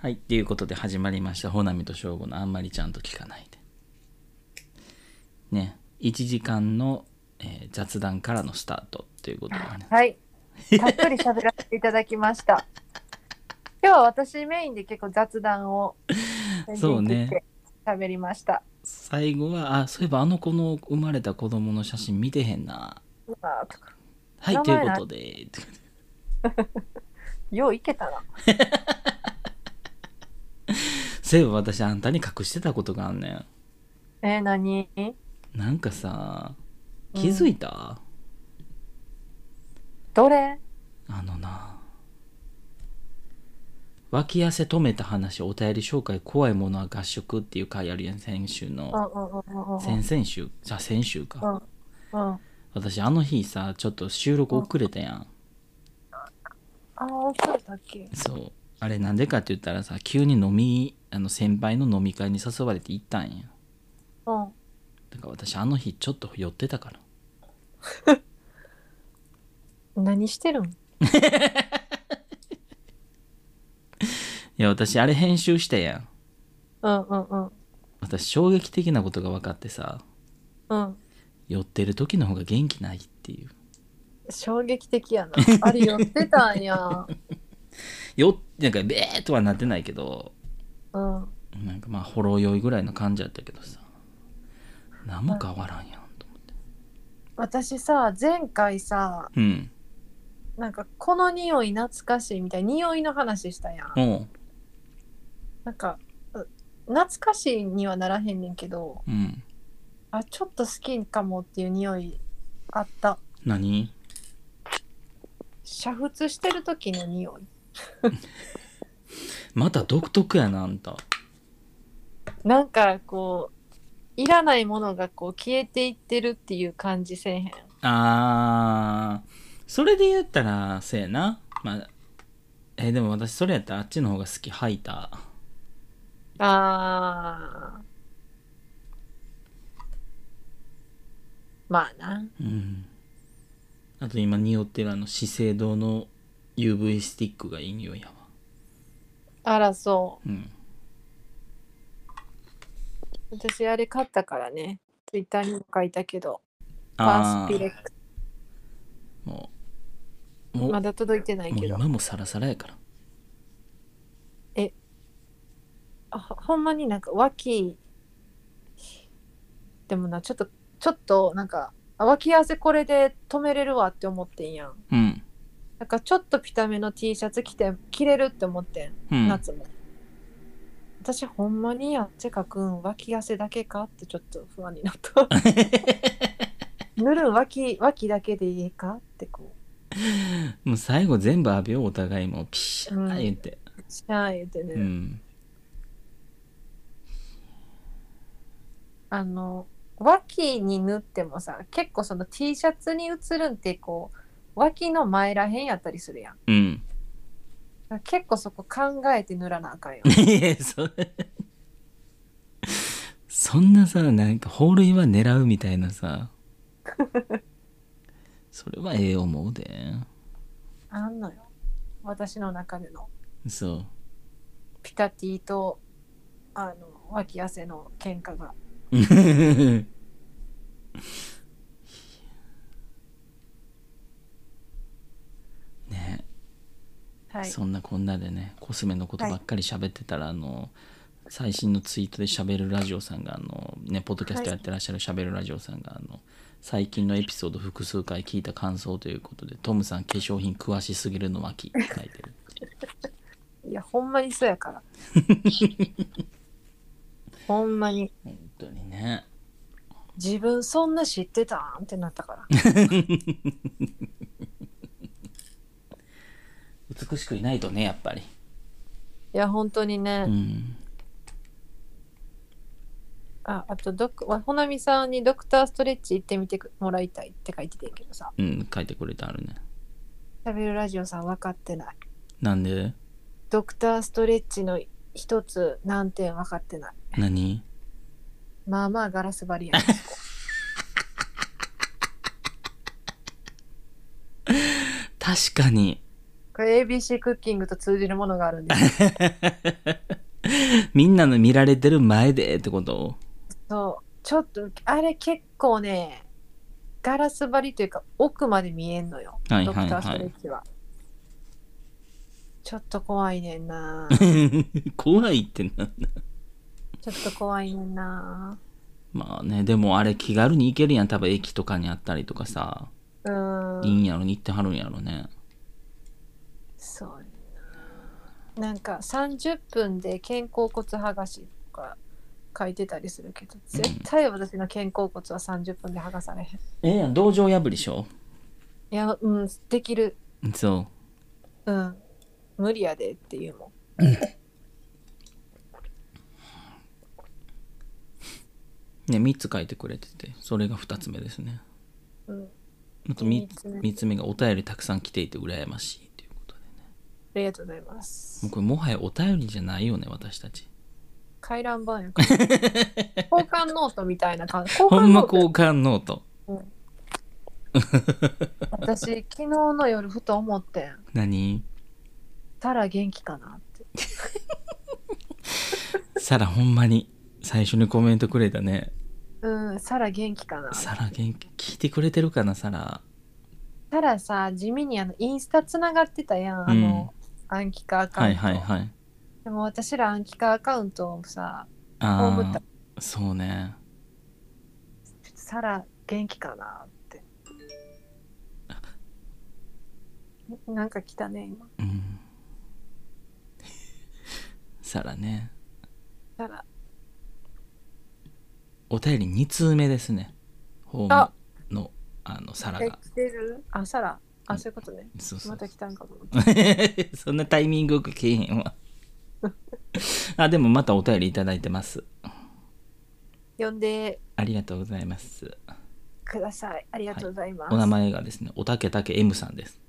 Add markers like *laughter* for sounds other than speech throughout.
はい、っていうことで始まりました。ほなみとしょうごのあんまりちゃんと聞かないで。ね、1時間の、えー雑談からのスタートということでね。はい。たっぷり喋らせていただきました。*laughs* 今日は私メインで結構雑談をそうね喋りました。最後は、あ、そういえばあの子の生まれた子供の写真見てへんな。うわーとかはい、ということで。*laughs* よういけたな。*laughs* そういえば私あんたに隠してたことがあんねん。えー、何？なんかさ、気づいた、どれ？あのな。脇汗止めた話お便り紹介怖いものは合宿っていう回あるやん先週うんのうんうんうんうん。先々週？じゃあ先週か。うん。うん。私あの日さちょっと収録遅れたやん。ああ、そうだっけ？そう。あれなんでかって言ったらさ急に飲みあの先輩の飲み会に誘われて行ったんやうん。だから私あの日ちょっと酔ってたから *laughs* 何してるん？*laughs* いや私あれ編集したやんうんうんうん。私衝撃的なことが分かってさうん。酔ってる時の方が元気ないっていう衝撃的やな。あれ寄ってたんや。*laughs* よなんかベーっとはなってないけどうん。なんかまあほろ酔いぐらいの感じやったけどさ。何も変わらんやんと思って。私さ、前回さ、うん。なんかこの匂い懐かしいみたいな匂いの話したやん。おう。なんかう懐かしいにはならへんねんけどうん。あちょっと好きかもっていう匂いあった。何？煮沸してる時の匂い *laughs* また独特やなあんた。なんかこういらないものがこう消えていってるっていう感じせえへん。あー。それで言ったらせやな。まあえーでも私それやったらあっちの方が好きハイター。あー。まあな。うん。あと今匂ってるあの資生堂の UV スティックがいい匂いやわあらそうん。う私あれ買ったからね。ツイッターにも書いたけど。パースピレック。もう。もう。まだ届いてないもうけど今もサラサラやから。あほほんまになんか脇。でもなちょっとちょっとなんかあ脇汗これで止めれるわって思ってんやん。うんなんかちょっとピタめの T シャツ着て着れるって思ってん、うん。夏も。私ほんまにやっちかくん脇汗だけかってちょっと不安になった。*laughs* 塗るん脇脇だけでいいかってこもう最後全部浴びようお互いもうピシャうんー言って。うしゃー言ってね、うん。あの脇に塗ってもさ結構その T シャツに映るんってこう脇の前らへんやったりするやん。うん。結構そこ考えて塗らなあかんよ。*laughs* いやそれそんなさなんかホールインワン狙うみたいなさ。*laughs* それはええ思うで。あんのよ。私の中での。そう。ピタティとあの脇汗の喧嘩が *laughs* ねはい。そんなこんなでねコスメのことばっかり喋ってたら、あの最新のツイートで喋るラジオさんがあのねポッドキャストやってらっしゃる喋るラジオさんがあの最近のエピソード複数回聞いた感想ということでトムさん化粧品詳しすぎるの巻って書いてる *laughs* いやほんまにそうやから。*laughs* ほんまに。本当にね。自分そんな知ってたん？ってなったから *laughs* 美しくいないとねやっぱり。いや本当にね、うん。ああとドクわほなみさんにドクターストレッチ行ってみてもらいたいって書いててんけどさ。うん書いてくれてあるね。食べるラジオさん分かってない。なんで？ドクターストレッチの一つ難点分かってない。何？まあまあガラス張りや。ね *laughs* 確かにこれ ABC クッキングと通じるものがあるんで *laughs* みんなの見られてる前でってこと？そう。ちょっとあれ結構ねガラス張りというか奥まで見えんのよ、はいはいはい。ドクターストレッチは。ちょっと怖いねんな。*laughs* 怖いってなんだ？ちょっと怖いねんな。まあねでもあれ気軽に行けるやん。多分駅とかにあったりとかさ。うーん。いいんやろに行ってはるんやろねそうやな。なんか30分で肩甲骨剥がしとか書いてたりするけど絶対私の肩甲骨は30分で剥がされへん。ええやん道場破りしょ？いやうんできる。そう。ん。無理やでっていうもうね3つ書いてくれててそれが2つ目ですね。ん、うん、あと 3, 三つ目。三つ目がお便りたくさん来ていて羨ましいりがとうございます。もうこれもはやお便りじゃないよね私たち。回覧板やから。*laughs* 交換ノートみたいな感じ交ほんま換ノート。交換ノート私昨日の夜ふと思ってん。何？たら元気かなって。*laughs* サラほんまに。最初にコメントくれたね。うんサラ元気かな。サラ元気聞いてくれてるかなサラ。たらさ地味にあのインスタつながってたやん。あの、暗記化アカウント、はいはいはい。でも私ら暗記化アカウントをさあ葬った。あそうね。サラ元気かなって。なんか来たね今。うん。サラね。サラ。お便り2通目ですね。ホーあムのあのサラが。え来てる？あサラあそういうことね。そうそう。また来たんかと思ったそんなタイミングよくけえへんわ。*laughs* あでもまたお便りいただいてます。呼んで。ありがとうございます。ください。ありがとうございます、お名前がですねおたけたけ M さんです。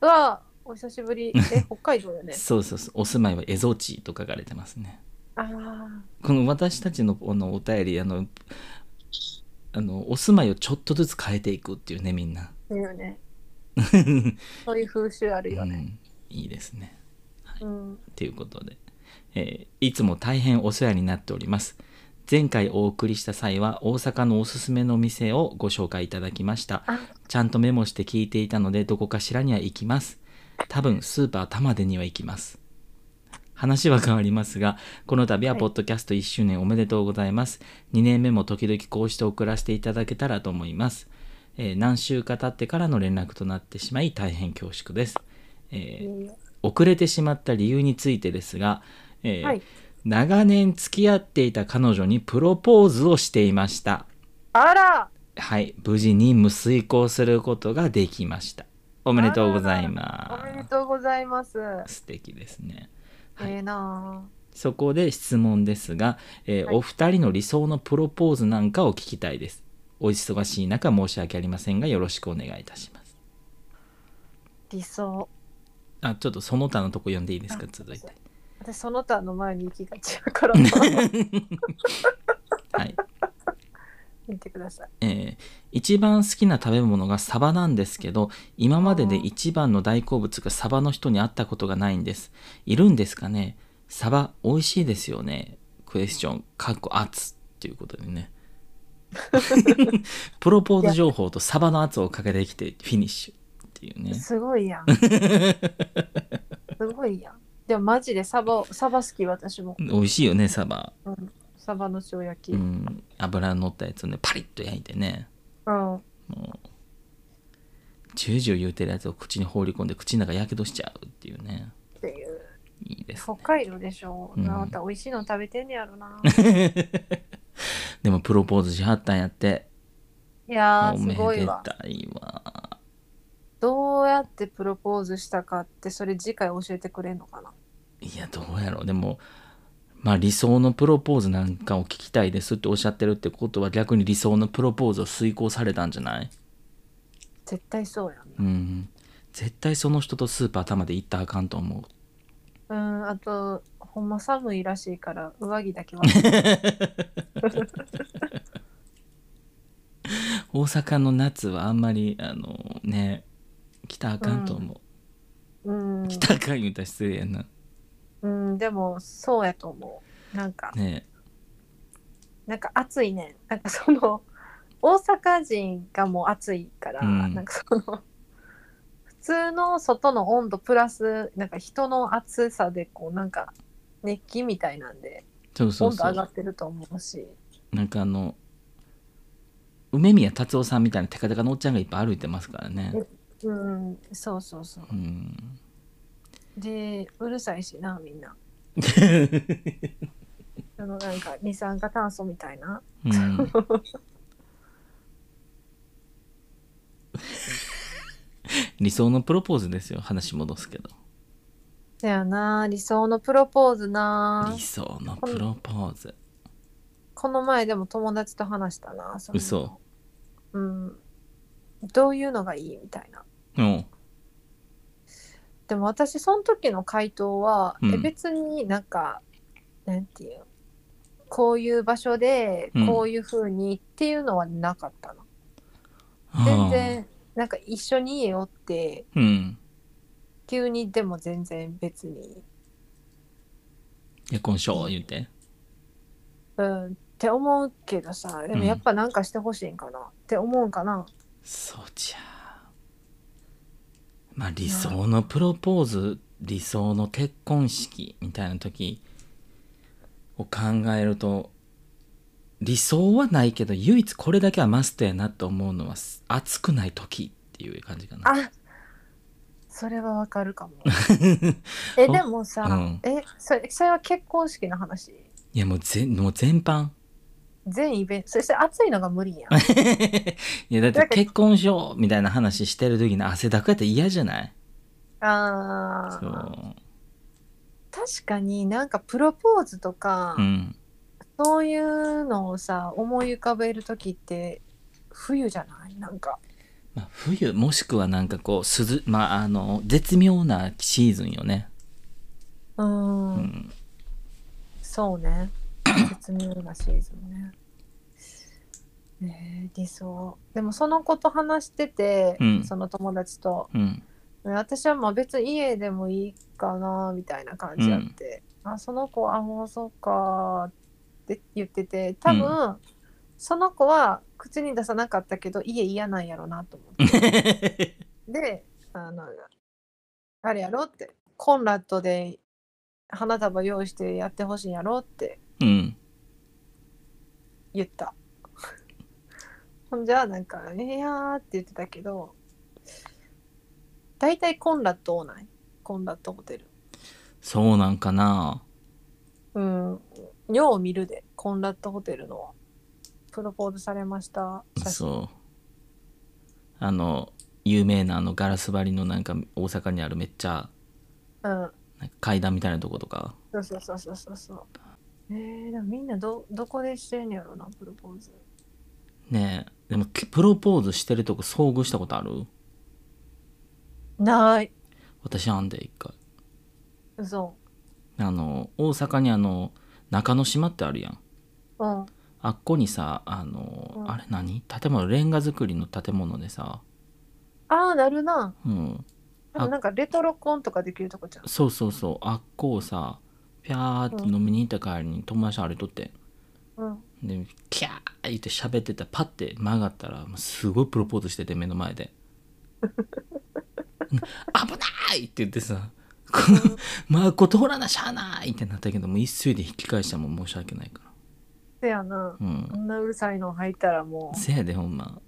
うわお久しぶり。*laughs* え北海道よね。そうそうそう。お住まいはエゾチと書かれてますね。ああこの私たちのこのお便りあのあのお住まいをちょっとずつ変えていくっていうねみんな、そうよねそういう風習あるよね。うん、いいですね。うん。ということで、えーいつも大変お世話になっております。前回お送りした際は大阪のおすすめの店をご紹介いただきました。あ。ちゃんとメモして聞いていたのでどこかしらには行きます。多分スーパー玉出には行きます。話は変わりますがこの度ははい。ポッドキャスト1周年おめでとうございます、2年目も時々こうして送らせていただけたらと思います、えー何週か経ってからの連絡となってしまい大変恐縮です、えー遅れてしまった理由についてですが、えーはい。長年付き合っていた彼女にプロポーズをしていました。あら！はい。無事に無遂行することができました。おめでとうございおまめですとうございます。素敵ですね。はい。ええなそこで質問ですが、えーはい。お二人の理想のプロポーズなんかを聞きたいですお忙しい中申し訳ありませんがよろしくお願いいたします。理想。あちょっとその他のとこ読んでいいですか？あ続いて。私その他の前に行きがちやから。*laughs* はい。見てください。えー一番好きな食べ物がサバなんですけど今までで一番の大好物がサバの人に会ったことがないんです。いるんですかね？サバ美味しいですよね？クエスチョンかっこ圧っていうことでね *laughs* プロポーズ情報とサバの圧をかけてきてフィニッシュっていうね。すごいやん。すごいやん。でもマジでサバサバ好き私も、美味しいよねサバ。うん、サバの塩焼き。ううん、ん油乗ったやつをねパリッと焼いてね。もうジュージュー言うてるやつを口に放り込んで口の中やけどしちゃうっていうね。っていう。いいです北海道でしょ、うん。また美味しいの食べてんねやろな *laughs* *laughs* でもプロポーズしはったんやって。いやーすごいわでたいわ。どうやってプロポーズしたかってそれ次回教えてくれんのかな？いやどうやろう。でもまあ理想のプロポーズなんかを聞きたいですっておっしゃってるってことは逆に理想のプロポーズを遂行されたんじゃない？絶対そうやんうん。絶対その人とスーパー玉で行ったらあかんと思う。うんあとほんま寒いらしいから上着だけは。*laughs* 大阪の夏はあんまりあのね来たらあかんと思う、うん。来たか言うたら失礼やな。うんでもそうやと思う。なんかね。なんか暑いねん。なんかその *laughs* 大阪人がもう暑いから、うん。なんかその普通の外の温度プラスなんか人の暑さでこうなんか熱気みたいなんでそうそう温度上がってると思うし。なんかあの梅宮達夫さんみたいなテカテカのおっちゃんがいっぱい歩いてますからね。うんそうそうそう。うん。でうるさいしなみんな。*laughs* あのなんか二酸化炭素みたいな。うん。*laughs* 理想のプロポーズですよ話戻すけどそやな。理想のプロポーズな。理想のプロポーズ。この前でも友達と話したなその嘘。うん。どういうのがいいみたいな。うん。でも私その時の回答は、うん。え別になんかなんていうこういう場所でうん。こういう風にっていうのはなかったの、全然なんか一緒に家おってうん急にでも全然別に。結婚しよう言って。うんって思うけどさでもやっぱなんかしてほしいんかな、って思うんかな。そうじゃ。まあ理想のプロポーズ理想の結婚式みたいな時を考えると理想はないけど唯一これだけはマストやなと思うのは熱くない時っていう感じかな。あそれはわかるかも。*laughs* えでもさ、うん。えそれそれは結婚式の話？いやもう全もう全般。全イベント？そして暑いのが無理やん。*laughs* いやだって結婚しようみたいな話してる時に汗だくやったら嫌じゃない？そあー。う確かになんかプロポーズとか、うん。そういうのをさ思い浮かべる時って冬じゃない？なんかまあ、冬もしくはなんかこう涼まああの絶妙なシーズンよね。うーん。うん。そうね。絶妙なシーズンね。ねえ理想。でもその子と話してて、うん。その友達と。うん。私はまあ別に家でもいいかなみたいな感じやって、あその子はあもうそっかって言ってて多分、その子は口に出さなかったけど家嫌なんやろなと思って。*laughs* であのあれやろって。コンラッドで花束用意してやってほしいんやろってうん。言った。*laughs* ほんじゃなんか「いやー」って言ってたけど大体コンラッド多ない？コンラッドホテル。そうなんかな。うん。よう見るでコンラッドホテルのプロポーズされました。そう。あの有名なあのガラス張りのなんか大阪にあるめっちゃうん。階段みたいなとことか。そうそうそうそうそうそう。えー、でもみんなどどこでしてんやろなプロポーズ。ねえ。でもけプロポーズしてるとこ遭遇したことある？ない。私あんで一回。嘘。あの大阪にあの中之島ってあるやん。うんあっこにさあの、うん。あれ何？建物レンガ造りの建物でさ。ああなるな。うん。なんかレトロコンとかできるとこじゃん。そうそうそう。あっこをさピャーって飲みに行った帰りに友達歩いとってうん。でキャー言って喋ってたらパッて曲がったらもうすごいプロポーズしてて目の前で *laughs*「危ない!」って言ってさ「この *laughs* まあこ通らなしゃあない!」ってなったけどもう一斉で引き返したもん申し訳ないからせやな。うん。こんなうるさいの入ったらもせやでほんま。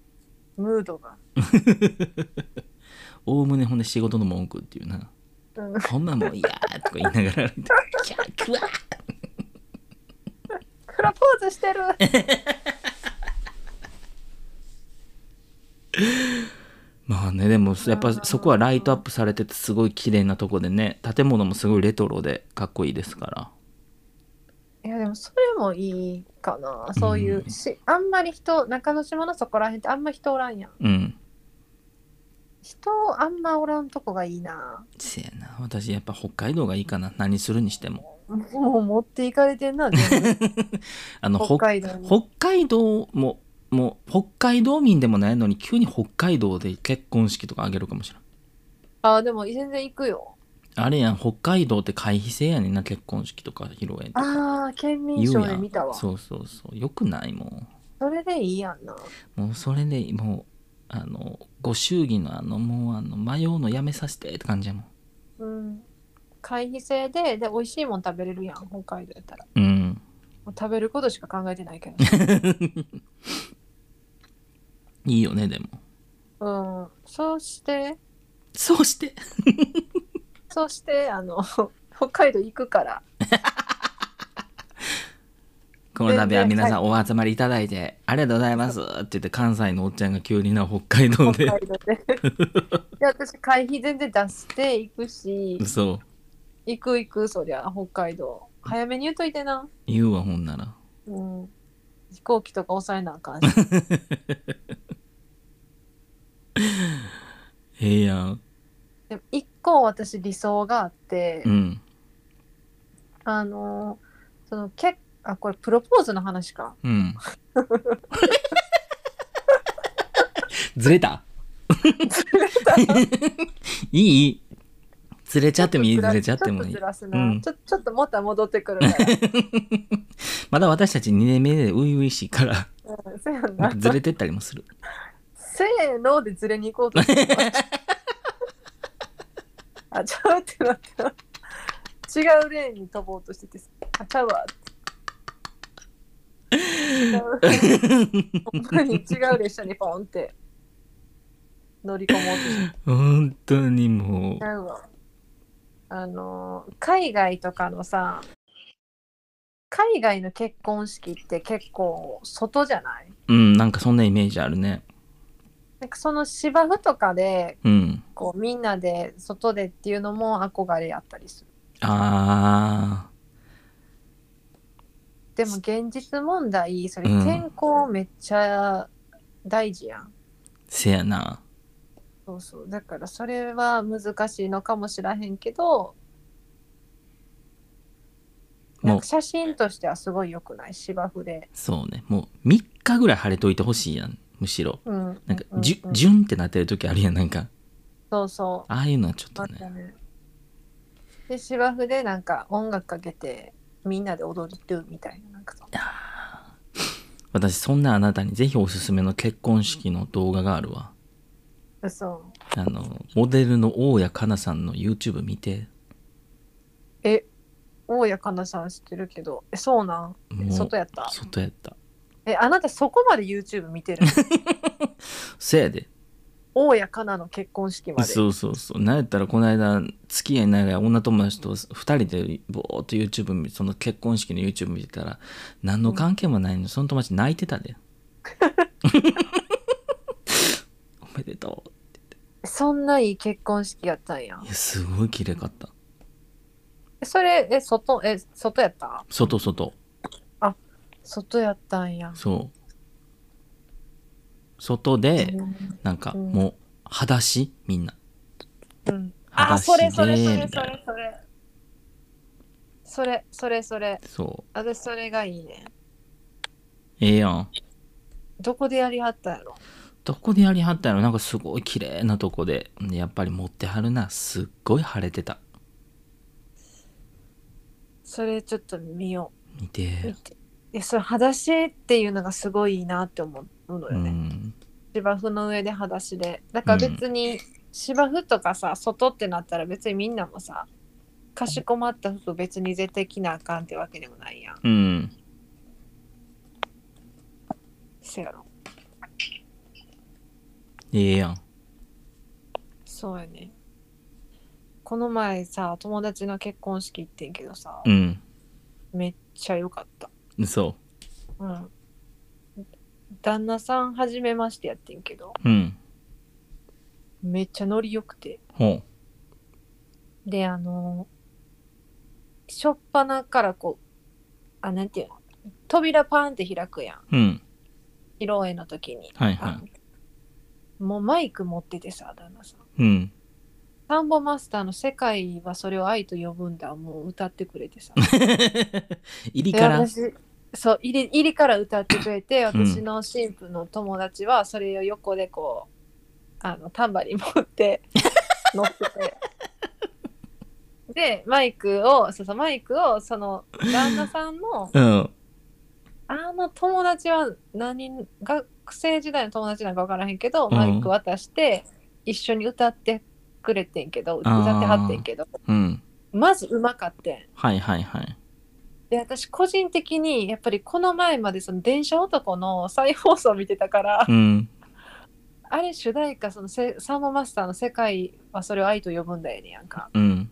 うムードが。*laughs* おおむねほんで仕事の文句っていうな。うん。ほんまもう「いやー」とか言いながら。歩いて「キャークワー!」プロポーズしてる。*laughs* まあねでもやっぱそこはライトアップされててすごい綺麗なとこでね建物もすごいレトロでかっこいいですからいやでもそれもいいかな。そういううん。し、あんまり人中之島のそこら辺ってあんま人おらんやん。うん。人あんまおらんとこがいいな。せやな。私やっぱ北海道がいいかな。何するにしても。もう持っていかれてんな全部。*laughs* あの北北海道に。北海道ももう北海道民でもないのに急に北海道で結婚式とかあげるかもしれないあでも全然行くよあれやん北海道って回避制やねんな結婚式とか披露宴とか。ああ県民賞で見たわ。そそうそうそう。よくないもれでいいやんな。うもうそれでもうあのご祝儀のあのもうあの迷うのやめさせてって感じやもん。うん。会費制でで美味しいもん食べれるやん北海道やったら。うん。もう食べることしか考えてないけ *laughs* いいよねでも。どうん。そうして。そうしてそうしてあの *laughs* 北海道行くから。*laughs* この度は皆さ全んお集まりいただいてありがとうございますって言って関西のおっちゃんが急にな北海道で。北海道で。*laughs* で私会費全然出して行くし。そう行く行くそりゃ北海道。早めに言うといてな。言うわほんなら。うん。飛行機とか抑えなあかんし。ええやん。でも一個私理想があって、うん。あのそのけあこれプロポーズの話か。うん。*laughs* ずれた？いい？ずれちゃってもいい？ずれちゃってもいい。ちょっとちょっとまた戻ってくる *laughs* まだ私たち2年目で初々しいから。ずれてったりもする。せーのでずれに行こうとしてたあちゃうってなった違うレーンに飛ぼうとしててあちゃうわ。って違うほんまに違う列車にポンって。乗り込もうとして本当にもちゃうわ。あの海外とかのさ海外の結婚式って結構外じゃない？ううんなんかそんなイメージあるねなんかその芝生とかでうん。こうみんなで外でっていうのも憧れやったりする。あでも現実問題それうん。天候めっちゃ大事やん、ーせやな。そうそう。だからそれは難しいのかもしらへんけどなんか写真としてはすごい良くない？芝生で、そうね。もう3日ぐらい晴れといてほしいやんむしろ。うん、なんかうじゅうん。ジュンってなってる時あるやんなんか。そうそう。ああいうのはちょっとね。ね。で芝生でなんか音楽かけてみんなで踊りるみたいななんかそう私そんなあなたにぜひおすすめの結婚式の動画があるわ。嘘。あのモデルの大谷かなさんの YouTube 見て。え大谷かなさん知ってるけど。えそうなん？外やった？外やったえあなたそこまで YouTube 見てる？*laughs* せやで。大谷かなの結婚式まで。そうそうそう。なんやったらこの間付き合い長い女友達と2人でぼーっと YouTube 見その結婚式の YouTube 見てたら何の関係もないのにその友達泣いてたで。*laughs* おめでとうそんないい結婚式やったんや。いやすごい綺麗かった。えそれえ外え外やった？外外外やったんや。そう。外でうん。なんかうん。もう裸足？みんな。うん。裸足あそれそれでそれそれそれ。それそれそれ。そう。私それがいいね。ええやん。どこでやりはったやろ？どこでやりはったのなんかすごい綺麗なとこで。でやっぱり持ってはるな。すっごい晴れてた。それちょっと見よ見て。う見てえそれ裸足っていうのがすごいいいなって思うのうよね、ん。芝生の上で裸足で。だから別に芝生とかさ外ってなったら別にみんなもさかしこまった服別に絶対着なあかんってわけでもないやん。うん。せやろ。ええやん。そうやね。この前さ友達の結婚式行ってんけどさ、うん。めっちゃ良かったそう。ん。旦那さん初めましてやってんけどううん。めっちゃノリ良くて。ほであのしょっぱなからこうあなんていうの？扉パーンって開くやん。ううん。披露宴の時に、はいはあもうマイク持っててさ旦那さん。いうん。サンボマスターの「世界はそれを愛と呼ぶんだ」もう歌ってくれてさ。*laughs* で入りから私そう入り入りから歌ってくれてうん。私の新婦の友達はそれを横でこうあのタンバリン持って *laughs* 乗ってて。で、マイクを、そうそう、マイクを、その、旦那さんの、うん。あの友達は何、学生時代の友達なんか分からへんけど、うん。マイク渡して、一緒に歌ってくれてんけど、歌あー。ってはってんけど、うん。まずうまかってん。はいはいはいで、私個人的に、やっぱりこの前までその電車男の再放送見てたから、うんあれ主題歌、そのせサーモンマスターの世界はそれを愛と呼ぶんだよねやんか。うん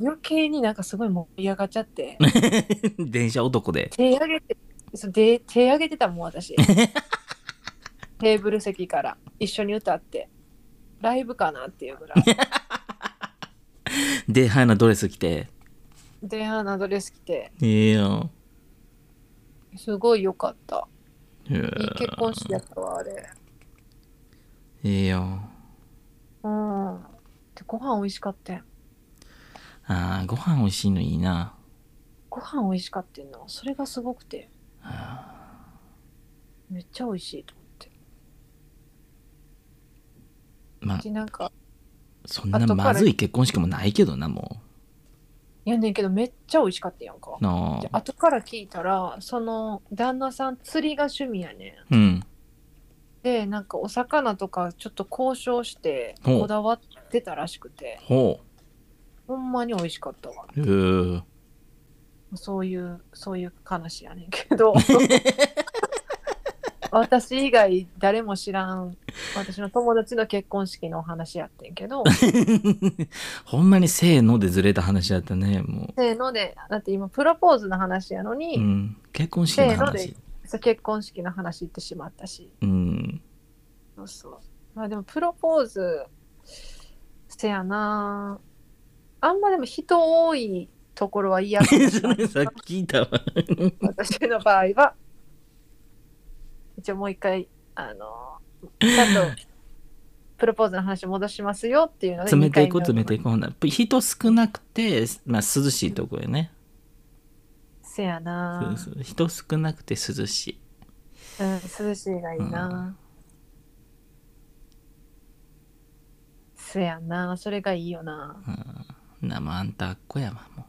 余計になんかすごい盛り上がっちゃって、*laughs* 電車男で手上げて、そうで手上げてたもん私。*laughs* テーブル席から一緒に歌って、ライブかなっていうぐらい。*laughs* でハイなドレス着てで、ハナドレス着て、いいよすごい良かった。いいい結婚式やったわ、あれ。いいようん。で、ご飯美味しかったよあーご飯美味しいのいいなご飯美味しかったの。それがすごくて。めっちゃ美味しいと思って。まあで、なんか、そんなまずい結婚式もないけどなもいやねんけどめっちゃ美味しかったやんかう。なであ後から聞いたら、その旦那さん釣りが趣味やねん。うんで、なんかお魚とかちょっと交渉してほうこだわってたらしくて、ほほんまに美味しかったわ。ううーそういう、そういう話やねんけど。*laughs* *laughs* 私以外誰も知らん私の友達の結婚式のお話やってんけど。*laughs* ほんまにせーのでずれた話だったねもせーのでだって今プロポーズの話やのに、う、うん、結婚式の話。結婚式の話言ってしまったし。うん。そうそう。まあでもプロポーズせやな。あんまでも人多いところは嫌かもしれない。*laughs* さっき聞いたわ。私の場合は一応もう一回あのちゃんとプロポーズの話戻しますよっていうので詰めていこう二回目詰めていこうほんな。ら人少なくて、まあ、涼しいとこやね、せやな。そうそう。人少なくて涼しい。うん涼しいがいいな、せやな。それがいいよな。なもうあんたあっこやわも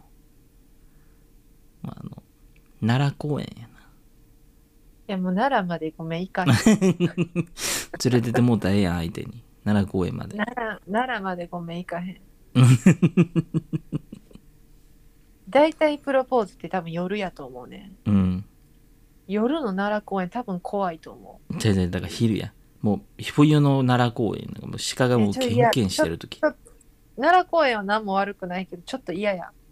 う、まあ、あの奈良公園ややもう奈良までごめん行かへん連れてってもうたらええやん相手に。奈良公園まで。奈良奈良までごめん行かへん。*laughs* 大体プロポーズって多分夜やと思うね。うん。夜の奈良公園多分怖いと思う。違う違うだから昼や。もう冬の奈良公園なんかもう鹿がもうケンケンしてる時。奈良公園は何も悪くないけどちょっと嫌や。*laughs*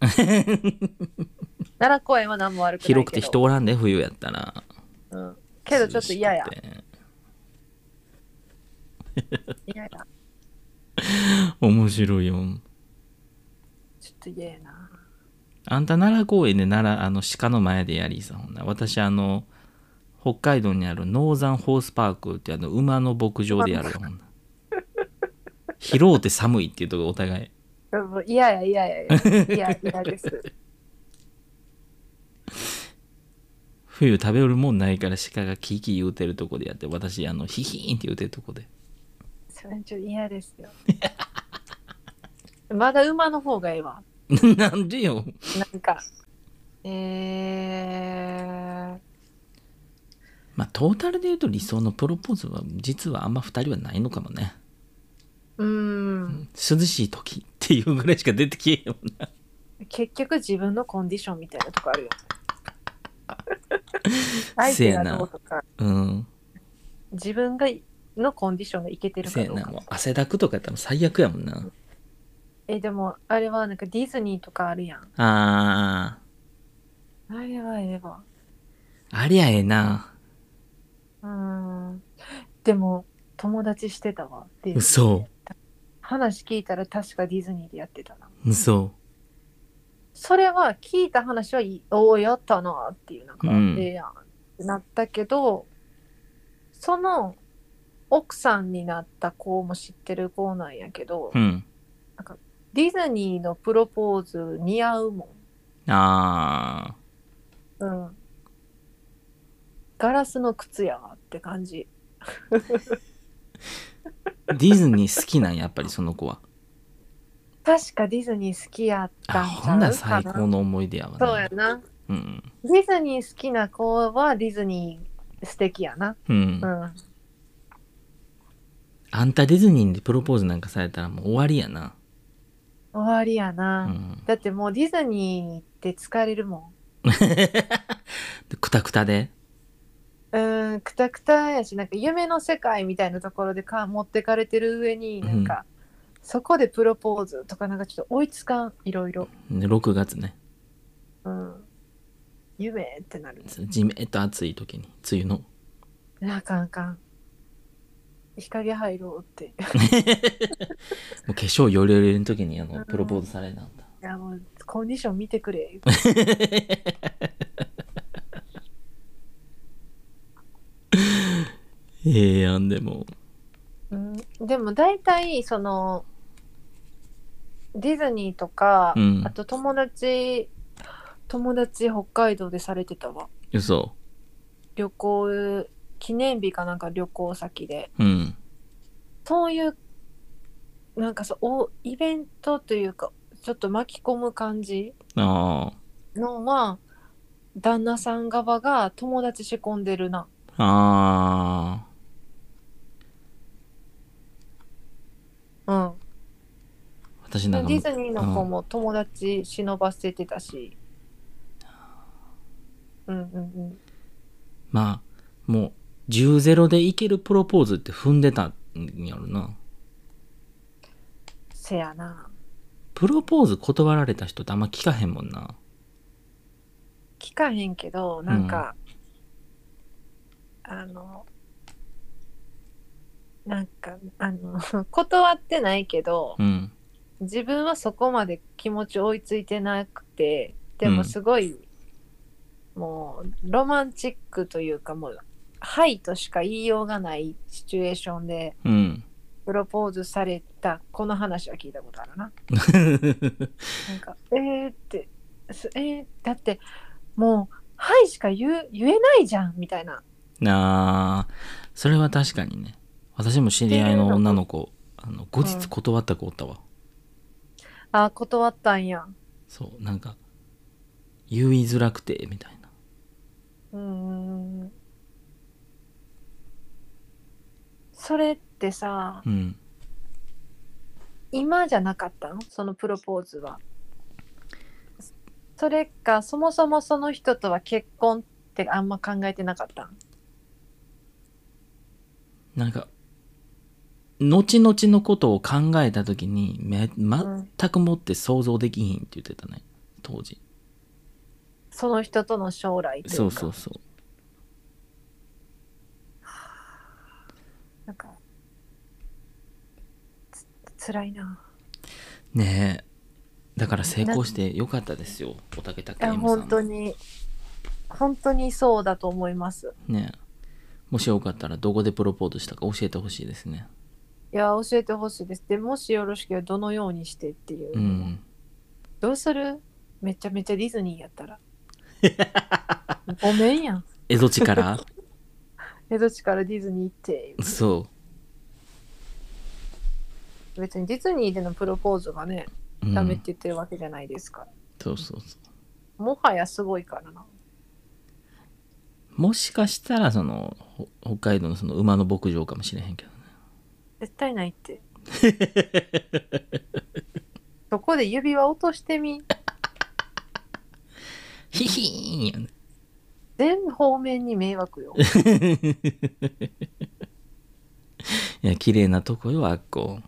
奈良公園は何も悪くないけど。広くて人おらんで冬やったらうん、けどちょっと嫌や。嫌や。面白いよ。ちょっと嫌やな。あんた奈良公園で奈良あの鹿の前でやりさほんな。私あの北海道にあるノーザンホースパークってあの馬の牧場でやるよほんな。広うて寒いっていうとこお互い。*laughs* うん嫌や嫌や嫌嫌です冬食べるもんないから鹿がキーキー言うてるとこでやって私あのヒヒーンって言うてるとこで。それちょっと嫌ですよ。まだ馬の方がええわ。なんでよ。なんかえー、まあトータルで言うと理想のプロポーズは実はあんま2人はないのかもね。うーん。涼しい時っていうぐらいしか出てきえへんもんな。結局自分のコンディションみたいなとこあるよ *laughs* 相手がせやな。どうとか。うん。自分がのコンディションがいけてるせやかどうか。な。もう汗だくとかやったら最悪やもんな。えでもあれはなんかディズニーとかあるやん。ああれはええわ。ーありゃええな。うーん。でも友達してたわ。ディズニー嘘。話聞いたら確かディズニーでやってたな。嘘それは聞いた話はおおやったなっていうなんか、うんええやんってなったけどその奥さんになった子も知ってる子なんやけど、うんディズニーのプロポーズ似合うもあん。うん。ガラスの靴やわって感じ。ー *laughs* ディズニー好きなんやっぱりその子は確かディズニー好きやったあんちほんなら最高の思い出やわな。そうやな。うん。ディズニー好きな子はディズニー素敵やな。うん、うん。あんたディズニーでプロポーズなんかされたらもう終わりやな。終わりやうな、ん。だってもうディズニーって疲れるも *laughs* でくたくたで？んうんくたくたやしなんか夢の世界みたいなところでか持ってかれてる上になんか、そこでプロポーズとかなんかちょっと追いつかんいろいろ。で6月ね。うん。夢ってなるじめっと暑い時に梅雨の。あかんあかん。日陰入ろうって。い *laughs* もう化粧よりよりの時にあのプロポーズされたんだ、やもうコンディション見てくれ。*laughs* *laughs* ええやんでもうん、でも大体そのディズニーとか、うん。あと友達友達北海道でされてたわ。嘘。旅行記念日かなんか旅行先で。うん。そういうなんかそうおイベントというかちょっと巻き込む感じあのは旦那さん側が友達仕込んでるな。あうん。あ私なんかディズニーの子も友達忍ばせてたし、うんうんうん。まあもう10ゼロでいけるプロポーズって踏んでたんやろな。せやな。プロポーズ断られた人ってあんま聞かへんもんな。聞かへんけどなんか、あのなんかあの *laughs* 断ってないけどうん。自分はそこまで気持ち追いついてなくてでうん。もすごい、もうロマンチックというかもう「はい」としか言いようがないシチュエーションでうん。プロポーズされたこの話は聞いたことあるな。*laughs* なんか「えー」って「すえー、だってもう「はい」しか言う言えないじゃんみたいな。なあそれは確かにね私も知り合いの女の子あの後日断った子おったわ、あ断ったんや。そうなんか言いづらくてみたいなうーん。それってさうん今じゃなかったの？そのプロポーズは。それかそもそもその人とは結婚ってあんま考えてなかったん？なんか後々のことを考えた時にめ全くもって想像できひんって言ってたね。当時。その人との将来というか。そうそうそう。なんかつ辛いな。ねえ。だから成功してよかったですよおたけたけさん。本当に本当にそうだと思います。ねえ。もしよかったらどこでプロポーズしたか教えてほしいですねいや教えてほしいです。でもしよろしければどのようにしてっていう。うんどうする？めちゃめちゃディズニーやったら。*laughs* ごめんやん。江戸地から？*laughs* 江戸地からディズニー行って。そ別にディズニーでのプロポーズがね、う、うんダメって言ってるわけじゃないですから。そうそうそうもはやすごいからな。もしかしたらそのほ北海道のその馬の牧場かもしれへんけどね絶対ないって。*laughs* そこで指輪落としてみ。ヒヒーンやね全方面に迷惑よ。*laughs* いや綺麗なとこよあっこ、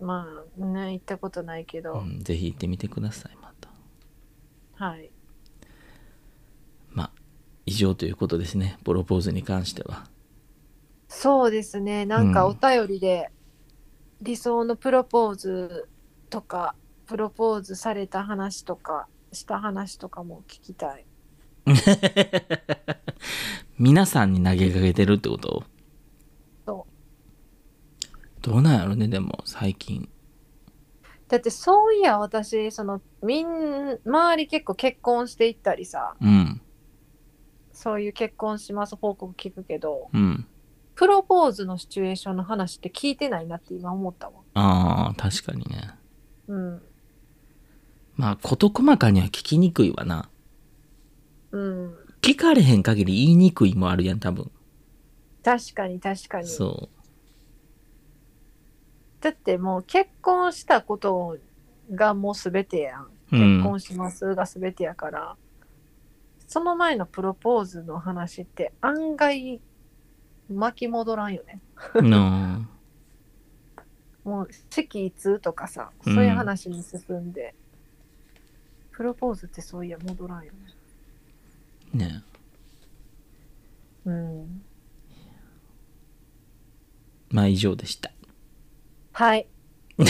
まあね、行ったことないけど。うん、ぜひ行ってみてくださいまたはい。まあ以上ということですねプロポーズに関してはそうですね。なんかうん。お便りで理想のプロポーズとか、プロポーズされた話とか、した話とかも聞きたい。*laughs* 皆さんに投げかけてるってこと？そどうなんやろねでも最近。だってそういや私、そのみん、周り結構結婚していったりさ、うん。そういう結婚します報告聞くけど、うんプロポーズのシチュエーションの話って聞いてないなって今思ったわ。ああ確かにね。うん。まあ事細かには聞きにくいわな。うん。聞かれへん限り言いにくいもあるやん多分。確かに確かに。そだってもう結婚したことがもう全てやん。う、うん、結婚しますが全てやから、その前のプロポーズの話って案外巻き戻らんよね。な *laughs* もう式いつとかさうん。そういう話に進んで、プロポーズってそういや戻らんよね。あね。うん。まあ以上でした。はい。*laughs*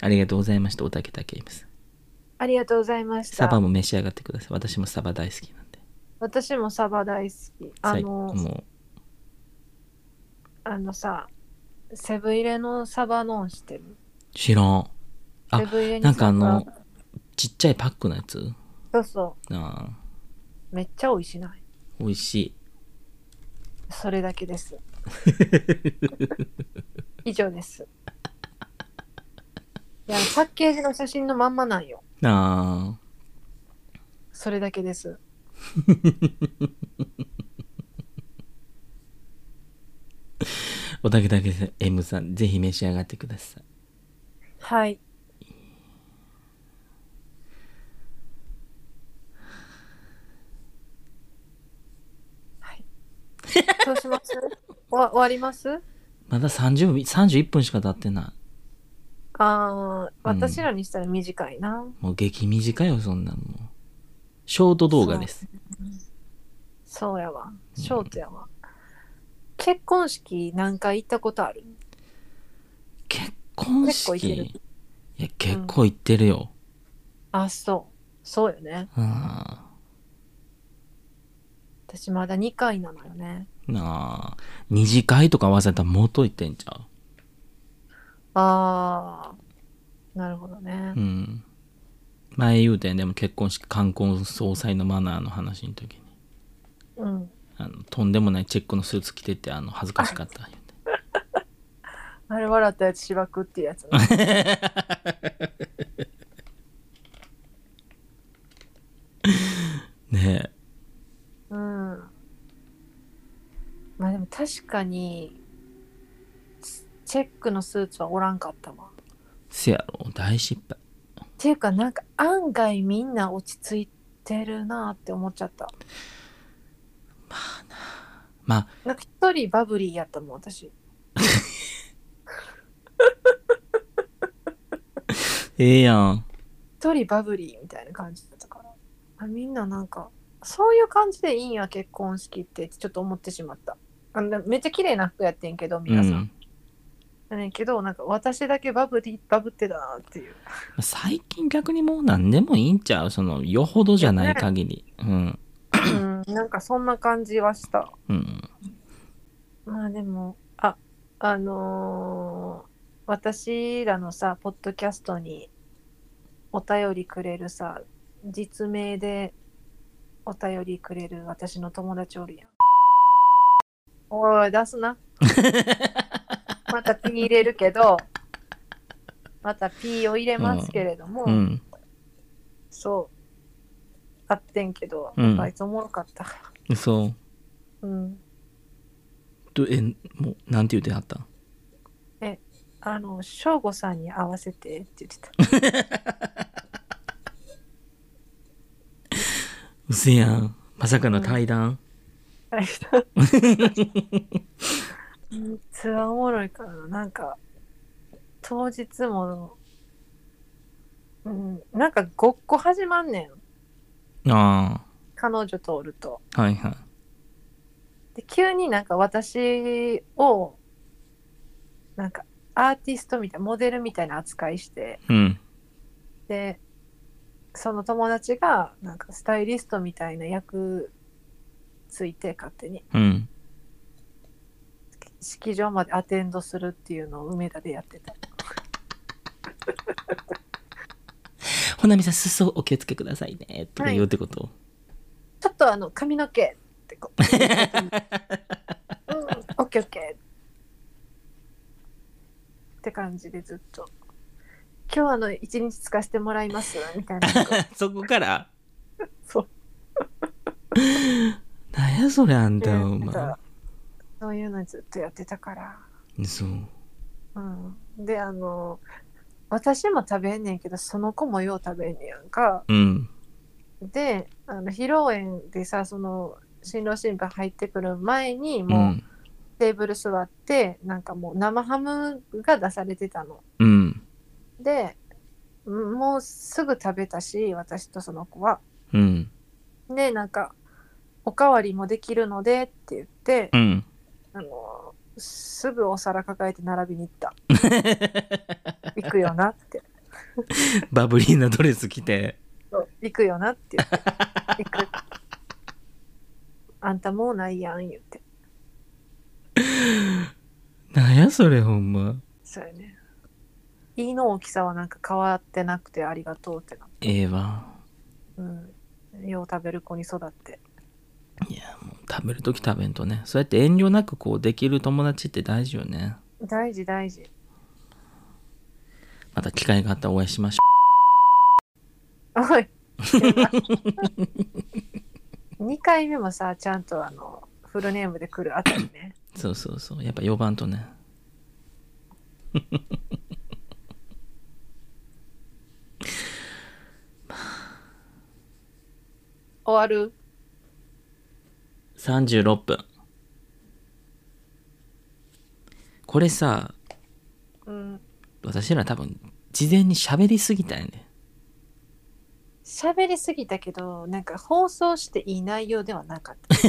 ありがとうございました。おたけたけいむさんありがとうございました。サバも召し上がってください。私もサバ大好きなんで私もサバ大好き。あ最のもあのさセブン入れのサバノンしてる？う知らん。あなんかあサのバ。ちっちゃいパックのやつ？そうそああ。うめっちゃ美味しない？美味しい。それだけです。*laughs* 以上です。いやパッケージの写真のまんまなんよ。ああ。それだけです *laughs* おたけたけ M さんぜひ召し上がってください。はい。はい。どうします？*laughs* わ終わります？まだ30分31分しか経ってない。ああうん私らにしたら短いな、もう激短よそんなんもうショート動画です。そうやわ。ショートやわ、結婚式何回行ったことある？結婚結構いける。式いや結構行ってるよ、あそう。そうよね。あ私まだ2回なのよね。あなあ。二次会とか合わせたらもっと行ってんちゃああなるほどね。ううん前言うてんでも結婚式冠婚葬祭のマナーの話の時に。うん。あのとんでもないチェックのスーツ着ててあの恥ずかしかった。言うてあれ笑ったやつ芝生っていうやつ *laughs* ねねうん。まあでも確かにチェックのスーツはおらんかったわ。えせやろ。大失敗っていうかなんか案外みんな落ち着いてるなって思っちゃった。まあな。んか一人バブリーやったもん私。*laughs* ええやん。一人バブリーみたいな感じだったから。あみんななんかそういう感じでいいんや結婚式ってちょっと思ってしまった。あのめっちゃ綺麗な服やってんけどう皆さん、んだねんけどなんか私だけバブリーバブってたなっていう。最近逆にもう何でもいいんちゃう？そのよほどじゃない限り。うん。うんなんかそんな感じはした。うん。まあでもああのー私らのさポッドキャストにお便りくれるさ実名でお便りくれる私の友達おるやん。おい出すな *laughs* また P 入れるけどまた P を入れますけれども、うん。そうあってんけど、うん。やっぱあいつおもろかった。そううん。どえもうなんて言うてはった？んあの省吾さんに合わせてって言ってた。*laughs* うせやん。まさかの対談、*laughs* あれめっちゃおもろいからな。なんか当日もうんなんかごっこ始まんねん。あ彼女とおると。あはいはい。で急になんか私をなんかアーティストみたいモデルみたいな扱いして。うん。でその友達がなんかスタイリストみたいな役ついて勝手に。うん式場までアテンドするっていうのを梅田でやってた *laughs* ほなみさん裾お気をつけくださいねとか言うってこと、ちょっとあの髪の毛ってこう、*laughs* うん、オッケーオッケー。って感じでずっと。今日あの一日使わせてもらいますみたいな。*laughs* そこから？そう。なんやそれあんたお前そういうのずっとやってたから。そう。うん。であの私も食べんねんけどその子もよう食べんねやんか。うん。であの披露宴でさその新郎新婦入ってくる前にうもうん。テーブル座って、なんかもう生ハムが出されてたの。うん。でんもうすぐ食べたし私とその子は。うん。でなんかおかわりもできるのでって言って、うんあのすぐお皿抱えて並びに行った。*laughs* 行くよなって。バブリーなドレス着て。行くよなって言って。行く。あんたもうないやん言って。なんやそれほんま。そうやね。胃の大きさはなんか変わってなくてありがとうってなええわ。うん。よう食べる子に育って。いや食べる時食べんとね。そうやって遠慮なくこうできる友達って大事よね。大事大事。また機会があったらお会いしましょおい。*laughs* 2回目もさちゃんとあのフルネームで来るあたりね。うそうそうそう。やっぱ呼ばんとね。*laughs* 終わる？36分。これさうん私ら多分事前に喋りすぎたんやね。喋りすぎたけどなんか放送していい内容ではなかった。そ *laughs*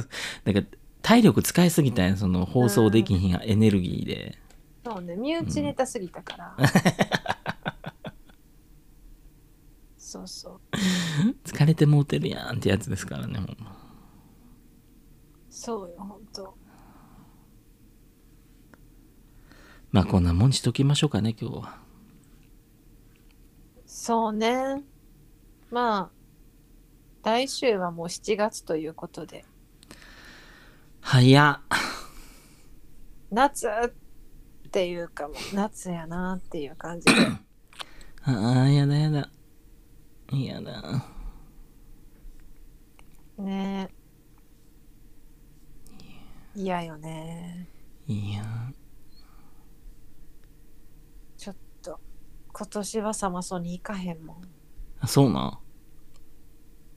うなんか体力使いすぎたんやその放送できひんエネルギーで。そうね身内ネタすぎたから、そうそう。*laughs* 疲れてもうてるやんってやつですからねほんまそうよほんとまあこんなもんにしときましょうかね今日は。そうね。まあ来週はもう7月ということで。早っ。夏っていうかもう夏やなっていう感じで。ああやだやだ。やだ。ね嫌よね。いやちょっと今年はサマソに行かへんもあそうな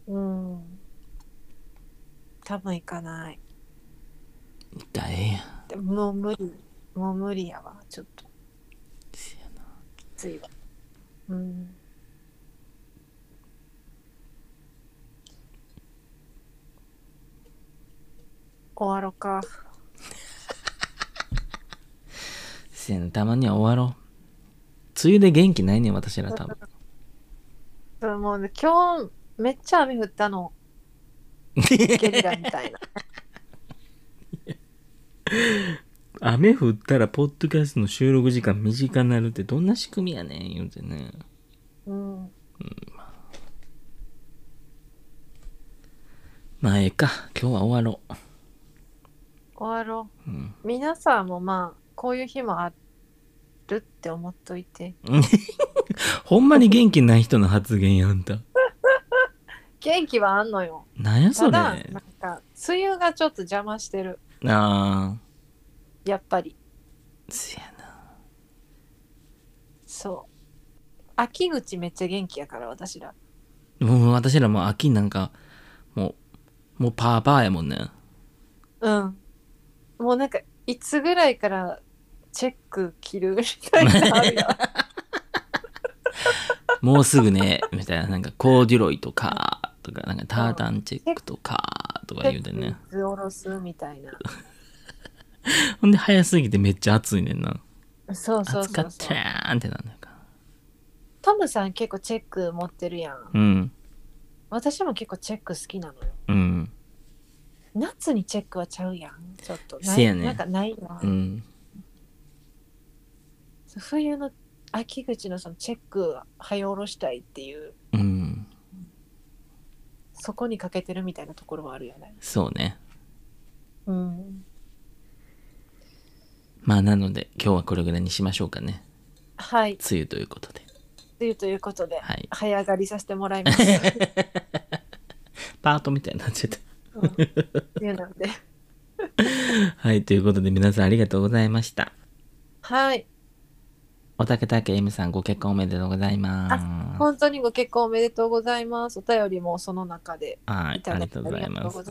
ん？うん。多分行かない。行ったらええやん。でももう無理。もう無理やわちょっと。せやな。きついわ。うん終わろうか。せやなたまには終わろう。梅雨で元気ないねん私ら多分。そうもうね今日めっちゃ雨降ったの。ゲリラみたいな。*laughs* 雨降ったらポッドキャストの収録時間短くなるってどんな仕組みやねん言うてね。うん。まあええか。今日は終わろ終わろう、うん、う皆さんもまあこういう日もあるって思っといて。*laughs* ほんまに元気ない人の発言やんた。*laughs* 元気はあんのよ。なんやそれ。ただなんか梅雨がちょっと邪魔してる。あやっぱり。あせやな。そう。秋口めっちゃ元気やから私ら。もう私らもう秋なんかもうもうパーパーやもんね。うんもうなんかいつぐらいからチェック切るみたいなのあるやん *laughs* もうすぐねみたいな。なんかコーデュロイとかとかなんかタータンチェックとかとか言うてね。チェック下ろすみたいな。*laughs* ほんで早すぎてめっちゃ暑いねんな。そうそう暑かっそう。そうたーんってなんだよか。トムさん結構チェック持ってるやん。うん。私も結構チェック好きなのよ。うん夏にチェックはちゃうやん。ちょっと。ないせやねなんかないな、うん。冬の秋口のそのチェックはよ下ろしたいっていう。うん。そこにかけてるみたいなところはあるよね。そうね。うん。まあなので今日はこれぐらいにしましょうかね。はい。梅雨ということで。というということで、はい。早上がりさせてもらいます。*laughs* パートみたいになっちゃったうん、いうので。*laughs* はいということで皆さんありがとうございました。はい。おたけたけ M さんご結婚おめでとうございます。本当にご結婚おめでとうございます。お便りもその中ではいありがとうございます